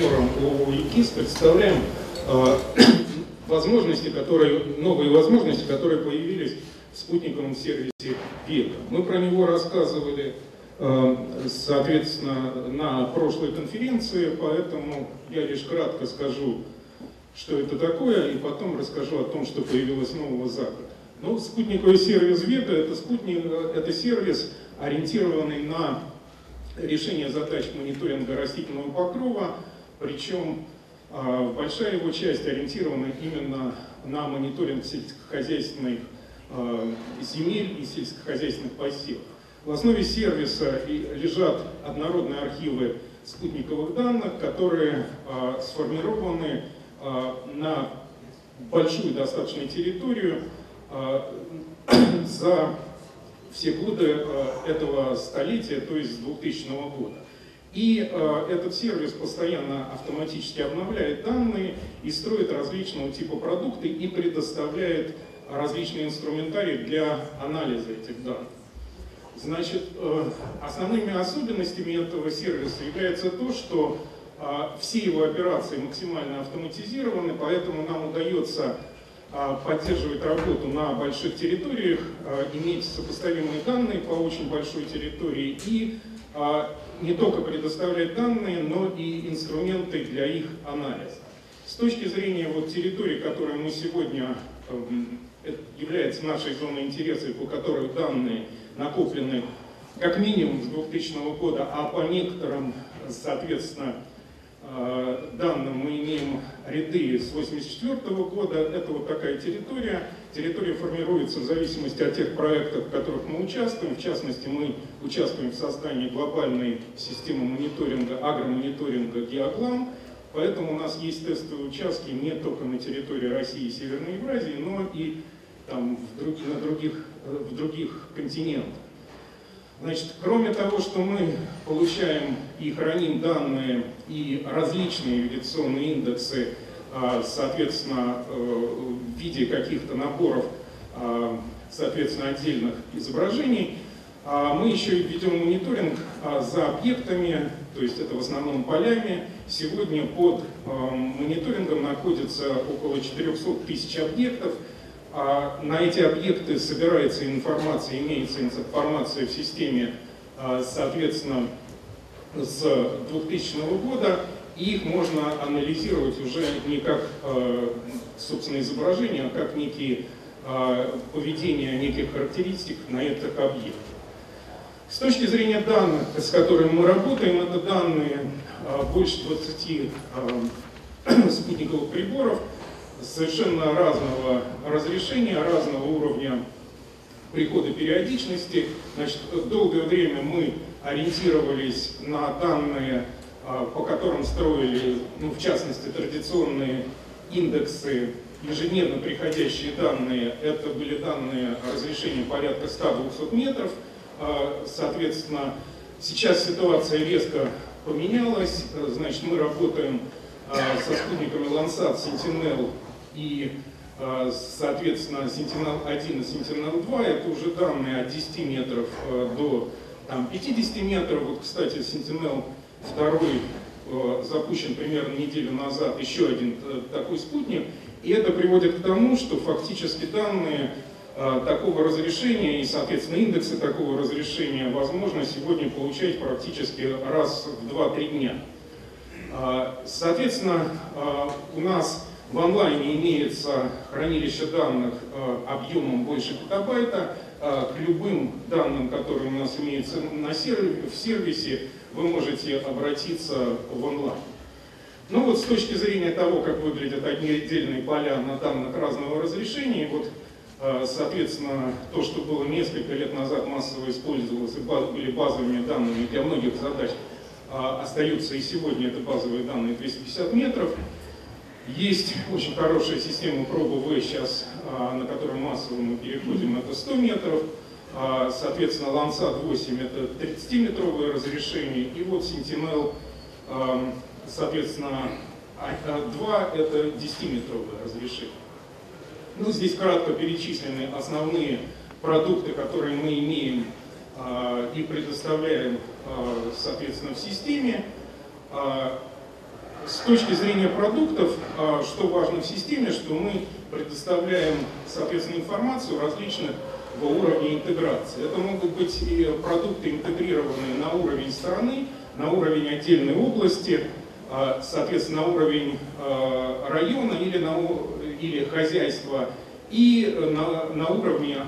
партнером ООО представляем возможности, которые, новые возможности, которые появились в спутниковом сервисе Века. Мы про него рассказывали, соответственно, на прошлой конференции, поэтому я лишь кратко скажу, что это такое, и потом расскажу о том, что появилось нового завтра. Ну, спутниковый сервис Века это, спутник, это сервис, ориентированный на решение задач мониторинга растительного покрова, причем а, большая его часть ориентирована именно на мониторинг сельскохозяйственных а, земель и сельскохозяйственных посевов. В основе сервиса лежат однородные архивы спутниковых данных, которые а, сформированы на большую достаточно территорию за все годы этого столетия, то есть с 2000 года. И э, этот сервис постоянно автоматически обновляет данные и строит различного типа продукты и предоставляет различные инструментарии для анализа этих данных. Значит, э, основными особенностями этого сервиса является то, что э, все его операции максимально автоматизированы, поэтому нам удается э, поддерживать работу на больших территориях, э, иметь сопоставимые данные по очень большой территории и а, не только предоставлять данные, но и инструменты для их анализа. С точки зрения вот территории, которая мы сегодня эм, является нашей зоной интереса, по которой данные накоплены как минимум с 2000 года, а по некоторым, соответственно, данным мы имеем ряды с 1984 года. Это вот такая территория. Территория формируется в зависимости от тех проектов, в которых мы участвуем. В частности, мы участвуем в создании глобальной системы мониторинга, агромониторинга «Геоглам». Поэтому у нас есть тестовые участки не только на территории России и Северной Евразии, но и там, в, друг, на других, в других континентах. Значит, кроме того, что мы получаем и храним данные и различные вегетационные индексы а, соответственно, э, в виде каких-то наборов, а, соответственно, отдельных изображений. А мы еще ведем мониторинг за объектами, то есть это в основном полями. Сегодня под мониторингом находится около 400 тысяч объектов. На эти объекты собирается информация, имеется информация в системе, соответственно, с 2000 года и их можно анализировать уже не как, э, собственно, изображение, а как некие э, поведения неких характеристик на этих объектах. С точки зрения данных, с которыми мы работаем, это данные больше 20 спутниковых приборов совершенно разного разрешения, разного уровня прихода периодичности. Значит, долгое время мы ориентировались на данные а, по которым строили, ну, в частности, традиционные индексы, ежедневно приходящие данные, это были данные разрешения порядка 100-200 метров. А, соответственно, сейчас ситуация резко поменялась, значит, мы работаем а, со спутниками Landsat, Sentinel и, соответственно, Sentinel-1 и Sentinel-2, это уже данные от 10 метров до там, 50 метров. Вот, кстати, Sentinel второй э, запущен примерно неделю назад еще один э, такой спутник. И это приводит к тому, что фактически данные э, такого разрешения и, соответственно, индексы такого разрешения возможно сегодня получать практически раз в 2-3 дня. Соответственно, у нас в онлайне имеется хранилище данных объемом больше петабайта. К любым данным, которые у нас имеются на сервисе, в сервисе, вы можете обратиться в онлайн. Ну вот с точки зрения того, как выглядят отдельные поля на данных разного разрешения, вот, э, соответственно, то, что было несколько лет назад массово использовалось и были базовыми данными для многих задач, а, остаются и сегодня это базовые данные 250 метров. Есть очень хорошая система ProBV сейчас, а, на которой массово мы переходим, это 100 метров. А, соответственно, Landsat 8 это 30-метровое разрешение, и вот Sentinel, соответственно, 2 это 10-метровое разрешение. Ну, здесь кратко перечислены основные продукты, которые мы имеем а, и предоставляем, а, соответственно, в системе. С точки зрения продуктов, а, что важно в системе, что мы предоставляем, соответственно, информацию различных уровней интеграции. Это могут быть и продукты, интегрированные на уровень страны, на уровень отдельной области, а, соответственно, на уровень а, района или, на, или хозяйства, и на, на уровне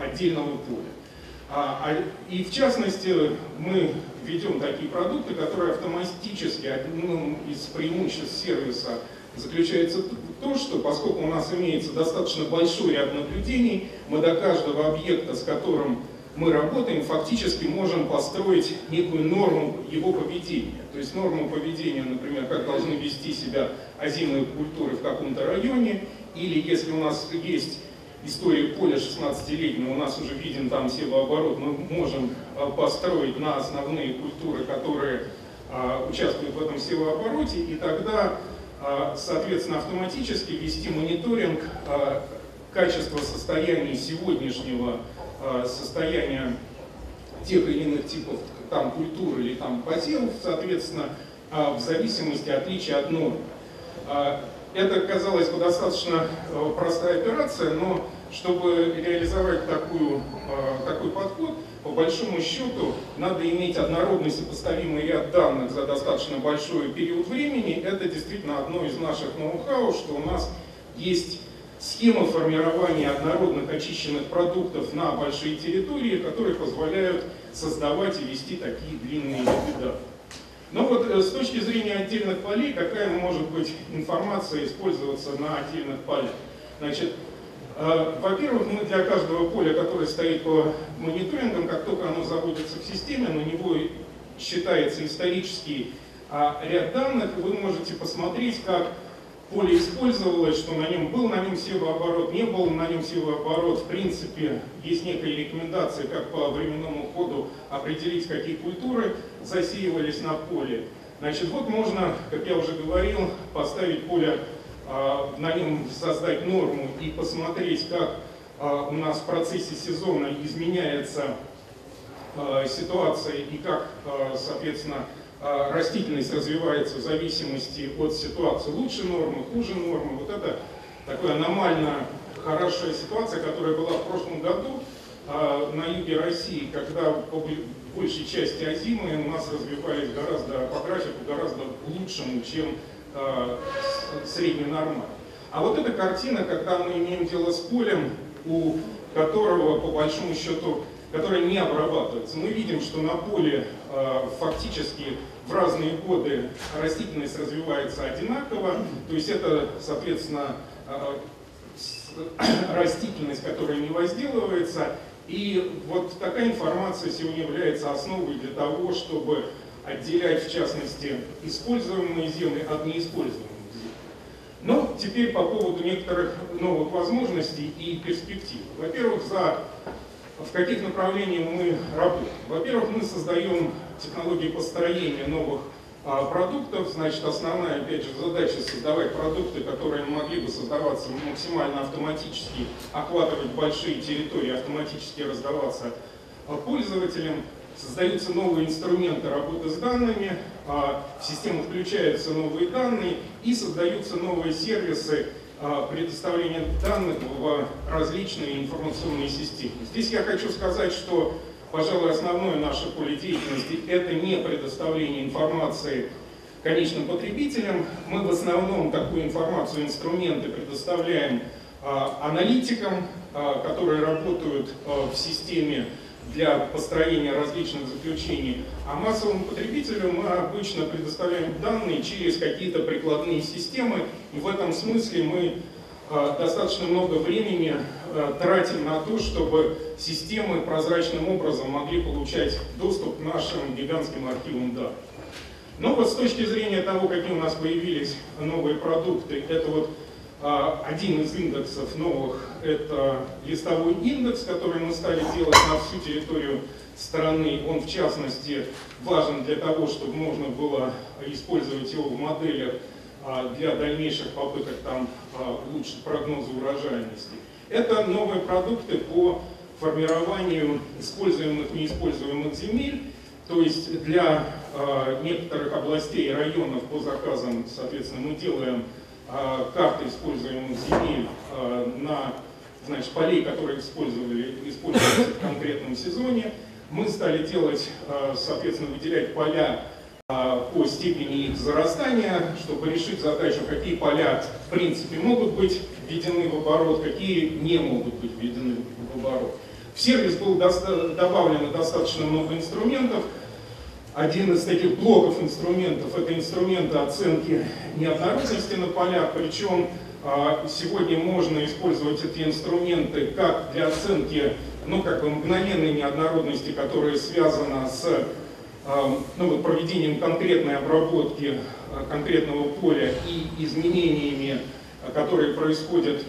отдельного поля. И в частности, мы ведем такие продукты, которые автоматически, одним из преимуществ сервиса заключается в том, что поскольку у нас имеется достаточно большой ряд наблюдений, мы до каждого объекта, с которым мы работаем, фактически можем построить некую норму его поведения. То есть норму поведения, например, как должны вести себя озимые культуры в каком-то районе, или если у нас есть история поля 16-летнего, у нас уже виден там севооборот, мы можем а, построить на основные культуры, которые а, участвуют в этом севообороте, и тогда, а, соответственно, автоматически вести мониторинг качества состояния сегодняшнего состояния тех или иных типов там культуры или там посевов, соответственно, в зависимости от отличия от нормы. Это, казалось бы, достаточно э, простая операция, но чтобы реализовать такую, э, такой подход, по большому счету, надо иметь однородный сопоставимый ряд данных за достаточно большой период времени. Это действительно одно из наших ноу-хау, что у нас есть схема формирования однородных очищенных продуктов на большие территории, которые позволяют создавать и вести такие длинные виды но ну вот э, с точки зрения отдельных полей, какая может быть информация использоваться на отдельных полях? Значит, э, во-первых, мы для каждого поля, которое стоит по мониторингам, как только оно заводится в системе, на него считается исторический а, ряд данных, вы можете посмотреть, как поле использовалось, что на нем был на нем севооборот, не был на нем севооборот. В принципе, есть некая рекомендация, как по временному ходу определить, какие культуры засеивались на поле. Значит, вот можно, как я уже говорил, поставить поле, а, на нем создать норму и посмотреть, как а, у нас в процессе сезона изменяется а, ситуация и как, соответственно, растительность развивается в зависимости от ситуации. Лучше нормы, хуже нормы. Вот это такая аномально хорошая ситуация, которая была в прошлом году а, на юге России, когда по большей части озимы у нас развивались гораздо по графику гораздо лучшему, чем а, средненормально. А вот эта картина, когда мы имеем дело с полем, у которого по большому счету которая не обрабатывается. Мы видим, что на поле э, фактически в разные годы растительность развивается одинаково, то есть это, соответственно, э, растительность, которая не возделывается, и вот такая информация сегодня является основой для того, чтобы отделять, в частности, используемые земли от неиспользуемых земель. Но теперь по поводу некоторых новых возможностей и перспектив. Во-первых, за в каких направлениях мы работаем. Во-первых, мы создаем технологии построения новых а, продуктов. Значит, основная, опять же, задача создавать продукты, которые могли бы создаваться максимально автоматически, охватывать большие территории, автоматически раздаваться а, пользователям. Создаются новые инструменты работы с данными, а, в систему включаются новые данные и создаются новые сервисы, предоставления данных в различные информационные системы. Здесь я хочу сказать, что, пожалуй, основное наше поле деятельности – это не предоставление информации конечным потребителям. Мы в основном такую информацию, инструменты предоставляем а, аналитикам, а, которые работают в системе для построения различных заключений, а массовому потребителю мы обычно предоставляем данные через какие-то прикладные системы, и в этом смысле мы э, достаточно много времени э, тратим на то, чтобы системы прозрачным образом могли получать доступ к нашим гигантским архивам данных. Но вот с точки зрения того, какие у нас появились новые продукты, это вот один из индексов новых – это листовой индекс, который мы стали делать на всю территорию страны. Он, в частности, важен для того, чтобы можно было использовать его в моделях а, для дальнейших попыток там а, улучшить прогнозы урожайности. Это новые продукты по формированию используемых неиспользуемых земель То есть для некоторых областей и районов по заказам, соответственно, мы делаем карты используемых земель э, на значит, полей, которые использовали, использовались в конкретном сезоне. Мы стали делать, э, соответственно, выделять поля по степени их зарастания, чтобы решить задачу, какие поля в принципе могут быть введены в оборот, какие не могут быть введены в оборот. В сервис было добавлено достаточно много инструментов. Один из таких блоков инструментов – это инструменты оценки неоднородности на полях, причем а, сегодня можно использовать эти инструменты как для оценки ну, как бы мгновенной неоднородности, которая связана с а, ну, проведением конкретной обработки а, конкретного поля и изменениями, которые происходят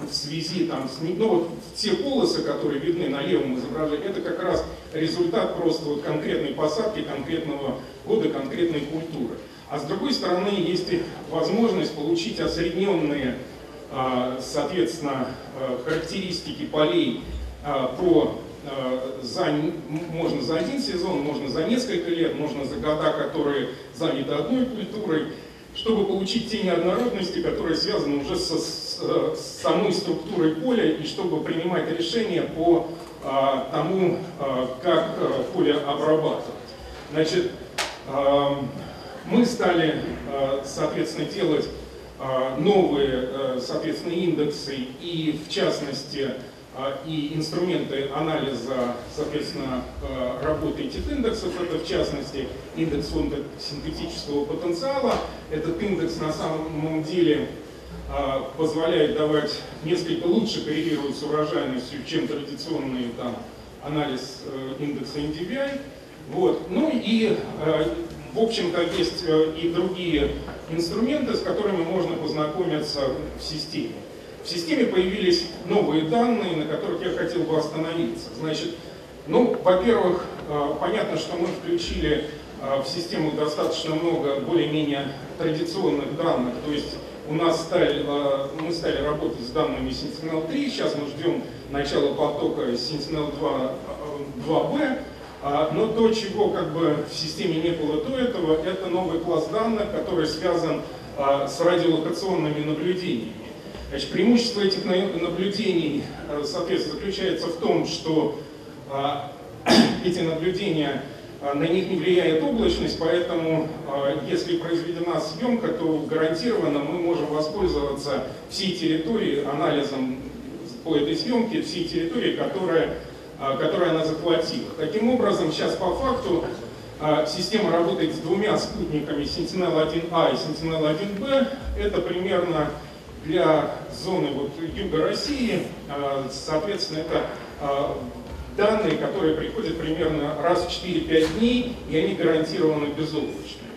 в связи там, с, ну, вот те полосы, которые видны на левом изображении, это как раз результат просто вот конкретной посадки, конкретного года, конкретной культуры. А с другой стороны, есть возможность получить осредненные, а, соответственно, а, характеристики полей а, по за, можно за один сезон, можно за несколько лет, можно за года, которые заняты одной культурой чтобы получить те неоднородности, которые связаны уже со, с, с самой структурой поля, и чтобы принимать решения по а, тому, а, как а, поле обрабатывать. Значит, а, мы стали, а, соответственно, делать а, новые, а, соответственно, индексы и, в частности, а, и инструменты анализа, соответственно, а, работы этих индексов, это в частности индекс синтетического потенциала. Этот индекс на самом деле позволяет давать несколько лучше коррелировать с урожайностью, чем традиционный там, анализ э, индекса NDVI. Вот. Ну и, в общем-то, есть э, и другие инструменты, с которыми можно познакомиться в системе. В системе появились новые данные, на которых я хотел бы остановиться. Значит, ну, во-первых, э, понятно, что мы включили э, в систему достаточно много более-менее традиционных данных, то есть у нас стали, э, мы стали работать с данными Sentinel-3, сейчас мы ждем начала потока Sentinel-2, 2B, но то, чего как бы в системе не было до этого, это новый класс данных, который связан с радиолокационными наблюдениями. Значит, преимущество этих наблюдений, э, соответственно, заключается в том, что а, эти наблюдения, а, на них не влияет облачность, поэтому а, если произведена съемка, то гарантированно мы можем воспользоваться всей территорией, анализом по этой съемке, всей территории, которая, которую она захватила. Таким образом, сейчас по факту система работает с двумя спутниками Sentinel-1A и Sentinel-1B. Это примерно для зоны вот, юга России, а, соответственно, это а, данные, которые приходят примерно раз в 4-5 дней, и они гарантированно безоблачные.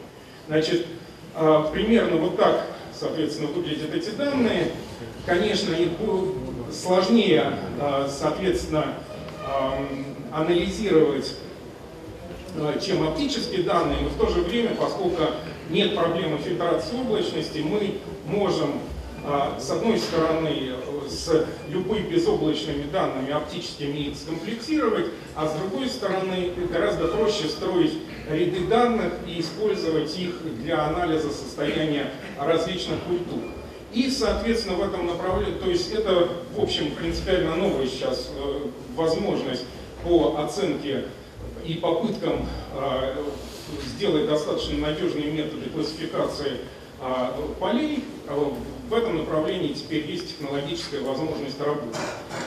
Значит, а, примерно вот так, соответственно, выглядят эти данные. Конечно, их сложнее, соответственно, анализировать, чем оптические данные, но в то же время, поскольку нет проблемы фильтрации облачности, мы можем а, с одной стороны, с любыми безоблачными данными оптическими их скомплексировать, а с другой стороны, гораздо проще строить ряды данных и использовать их для анализа состояния различных культур. И, соответственно, в этом направлении, то есть это, в общем, принципиально новая сейчас э, возможность по оценке и попыткам э, сделать достаточно надежные методы классификации полей в этом направлении теперь есть технологическая возможность работы.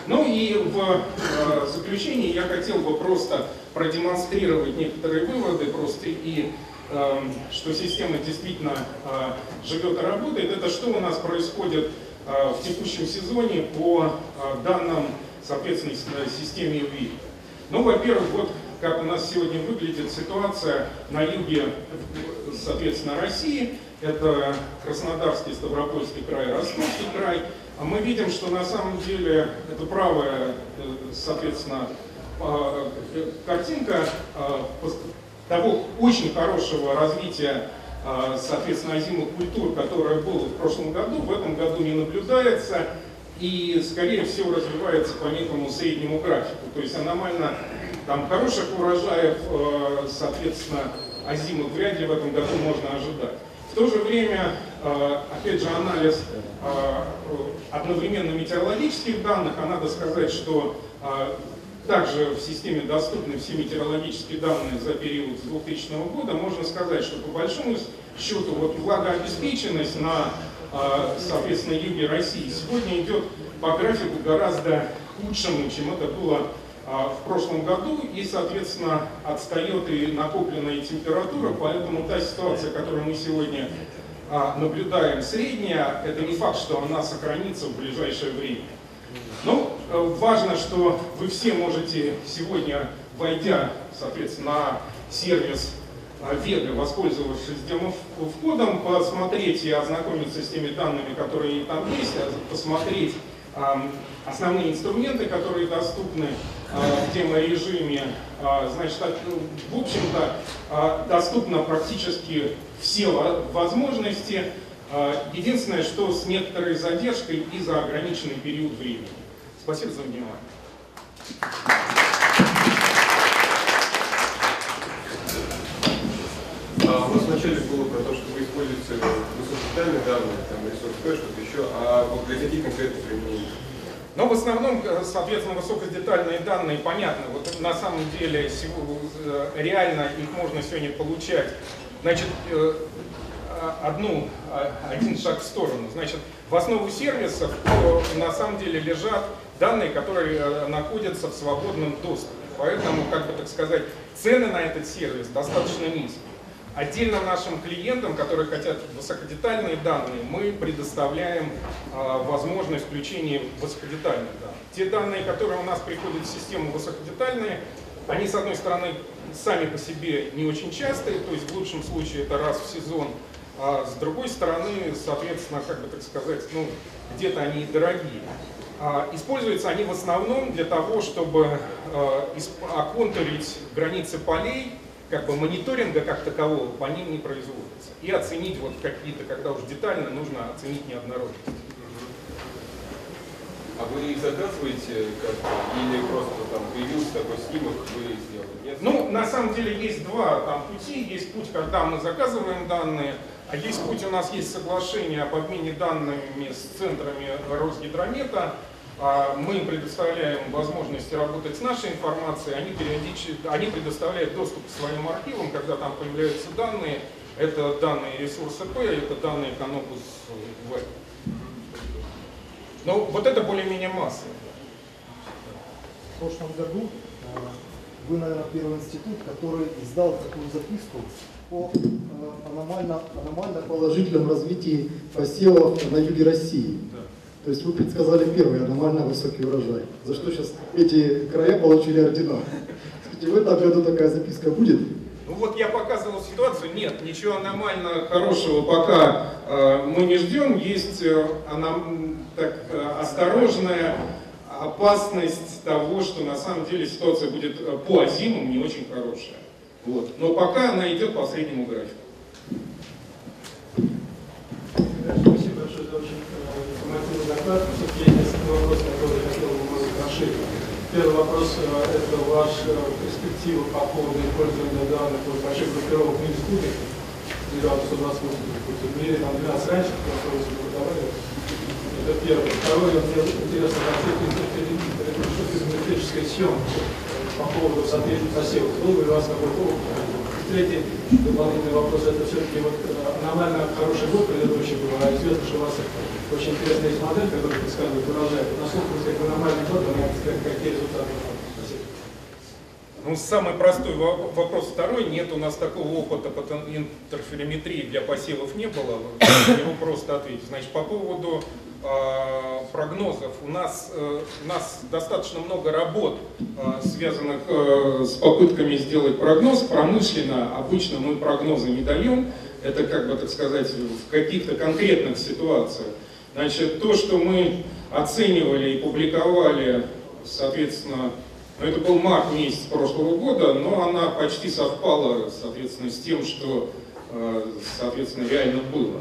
Ну и в э, заключении я хотел бы просто продемонстрировать некоторые выводы, просто и э, что система действительно э, живет и работает. Это что у нас происходит э, в текущем сезоне по э, данным, соответственно, системе UV. Ну, во-первых, вот как у нас сегодня выглядит ситуация на юге, соответственно, России. Это Краснодарский, Ставропольский край, Ростовский край. А мы видим, что на самом деле это правая, э, соответственно, э, картинка э, того очень хорошего развития, соответственно, озимых культур, которое было в прошлом году, в этом году не наблюдается. и, скорее всего, развивается по некому среднему графику. То есть аномально там хороших урожаев, э, соответственно, озимых вряд ли в этом году можно ожидать. То же время, э, опять же, анализ э, одновременно метеорологических данных, а надо сказать, что также в системе доступны все метеорологические данные за период с 2000 года, можно сказать, что по большому счету вот влагообеспеченность на соответственно, юге России, сегодня идет по графику гораздо худшему, чем это было в прошлом году, и, соответственно, отстает и накопленная температура, поэтому та ситуация, которую мы сегодня а, наблюдаем, средняя, это не факт, что она сохранится в ближайшее время. Но э, важно, что вы все можете сегодня, войдя, соответственно, на сервис Вега, воспользовавшись демо-входом, посмотреть и ознакомиться с теми данными, которые там есть, а посмотреть основные инструменты, которые доступны в демо-режиме. Значит, ну, в общем-то, доступно практически все возможности. Единственное, что с некоторой задержкой и за ограниченный период времени. Спасибо за внимание. А у нас вначале было про то, что вы используете высокодетальные данные, там, ресурс что-то еще, а вот для каких конкретных применений? Но в основном, э, соответственно, высокодетальные данные понятны. Вот на самом деле э, реально их можно сегодня получать. Значит, э, одну, один шаг в сторону. Значит, в основу сервисов на самом деле лежат данные, которые находятся в свободном доступе. Поэтому, как бы так сказать, цены на этот сервис достаточно низкие. Отдельно нашим клиентам, которые хотят высокодетальные данные, мы предоставляем э, возможность включения высокодетальных данных. Те данные, которые у нас приходят в систему высокодетальные, они, с одной стороны, сами по себе не очень частые, то есть в лучшем случае это раз в сезон, а с другой стороны, соответственно, как бы так сказать, ну, где-то они дорогие. А, используются они в основном для того, чтобы а, оконтурить границы полей, как бы мониторинга как такового по ним не производится. И оценить вот какие-то, когда уж детально, нужно оценить неоднородность. А вы их заказываете как или просто там появился такой снимок, вы сделали? Нет? Ну, на самом деле есть два там пути. Есть путь, когда мы заказываем данные, а есть путь, у нас есть соглашение об обмене данными с центрами Росгидромета, мы им предоставляем возможность работать с нашей информацией, они, периодически, они предоставляют доступ к своим архивам, когда там появляются данные, это данные ресурса P, это данные Canopus V. Но вот это более-менее масса. В прошлом году э, вы, наверное, первый институт, который издал такую записку о э, аномально, аномально положительном развитии посевов на юге России. Да. То есть вы предсказали первый аномально высокий урожай, за что сейчас эти края получили ордена. Скажите, в этом году такая записка будет? Ну вот я показывал ситуацию, нет, ничего аномально хорошего пока э, мы не ждем, есть э, аном, так, э, осторожная опасность того, что на самом деле ситуация будет э, по зимам не очень хорошая. Вот. Но пока она идет по среднему графику. Спасибо большое за очень Все-таки есть несколько вопросов, которые я хотел бы вас спросить. Первый вопрос – это ваша перспектива по поводу использования данных вот, больших группировок в институте, 128 в мире, там 12 раньше, которые вы преподавали. Это первое. Второе, мне интересно, концепт интерферометрической съемки по поводу соответствия посевов. Был ли у вас какой-то опыт? Третий дополнительный вопрос, это все-таки вот э, аномально хороший год предыдущий был, а известно, что у вас очень интересная есть модель, которая предсказывает урожай. Насколько как аномальный год, она какие результаты? Ну, самый простой вопрос второй. Нет, у нас такого опыта по интерферометрии для посевов не было. Его просто ответить. Значит, по поводу прогнозов. У нас, э, у нас достаточно много работ, э, связанных э, с попытками сделать прогноз. Промышленно обычно мы прогнозы не даем. Это, как бы так сказать, в каких-то конкретных ситуациях. Значит, то, что мы оценивали и публиковали, соответственно, ну, это был март месяц прошлого года, но она почти совпала, соответственно, с тем, что, соответственно, реально было.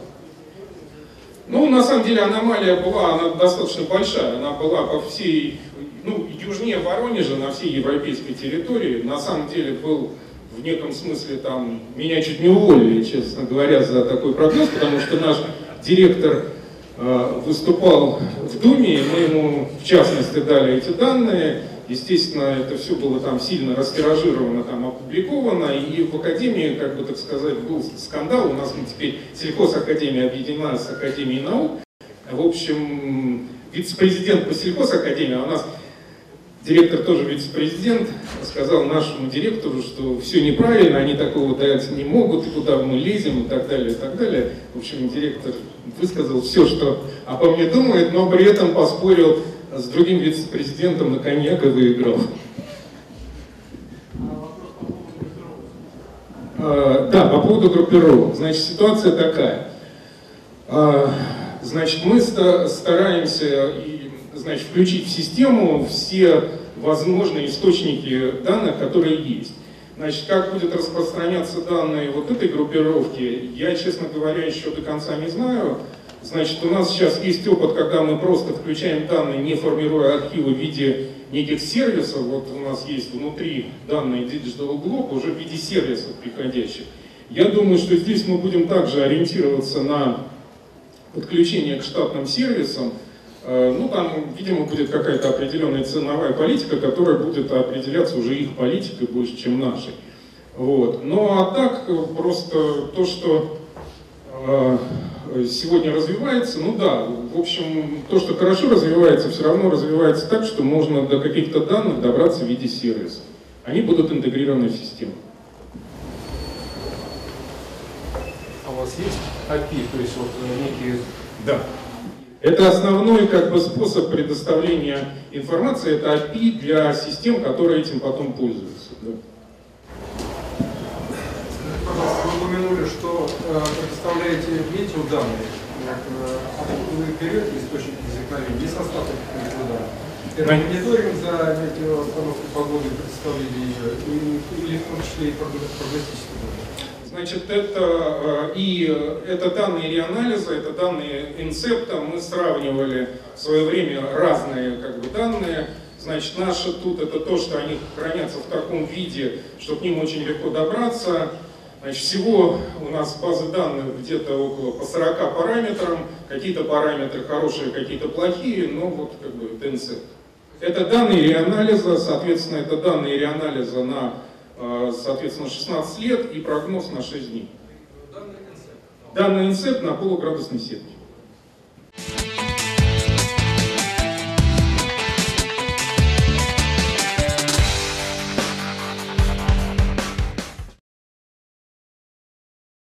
Ну, на самом деле аномалия была, она достаточно большая, она была по всей, ну, южнее Воронежа, на всей европейской территории. На самом деле был в неком смысле там, меня чуть не уволили, честно говоря, за такой прогноз, потому что наш директор выступал в Думе, мы ему в частности дали эти данные, Естественно, это все было там сильно растиражировано, там опубликовано, и в Академии, как бы так сказать, был скандал. У нас мы теперь сельхозакадемия объединена с Академией наук. В общем, вице-президент по сельхозакадемии, а у нас директор тоже вице-президент, сказал нашему директору, что все неправильно, они такого дать не могут, куда мы лезем, и так далее, и так далее. В общем, директор высказал все, что обо мне думает, но при этом поспорил с другим вице-президентом на коньяк и выиграл. А, да, по поводу группировок. Значит, ситуация такая. А, значит, мы стараемся и, значит, включить в систему все возможные источники данных, которые есть. Значит, как будет распространяться данные вот этой группировки, я, честно говоря, еще до конца не знаю. Значит, у нас сейчас есть опыт, когда мы просто включаем данные, не формируя архивы в виде неких сервисов. Вот у нас есть внутри данные Digital Globe уже в виде сервисов приходящих. Я думаю, что здесь мы будем также ориентироваться на подключение к штатным сервисам. Э, ну, там, видимо, будет какая-то определенная ценовая политика, которая будет определяться уже их политикой больше, чем нашей. Вот. Ну, а так, э, просто то, что э, сегодня развивается, ну да, в общем, то, что хорошо развивается, все равно развивается так, что можно до каких-то данных добраться в виде сервиса. Они будут интегрированы в систему. А у вас есть API, то есть вот некие... Да. Это основной как бы, способ предоставления информации, это API для систем, которые этим потом пользуются. Да. Вы упомянули, что э, предоставляете метеоданные. Э, откуда вы берете источник возникновения? Есть состав этих метеоданных? Это мониторинг за метеообстановкой погоды, представили ее, или в том числе и прогностические данные? Значит, это и это данные реанализа, это данные инсепта. Мы сравнивали в свое время разные как бы, данные. Значит, наши тут это то, что они хранятся в таком виде, что к ним очень легко добраться. Значит, всего у нас базы данных где-то около по 40 параметрам, какие-то параметры хорошие, какие-то плохие, но вот как бы DNC. Это данные реанализа, соответственно, это данные реанализа на, э, Э, соответственно, 16 лет и прогноз на 6 дней. Данный инсект на полуградусной сетке.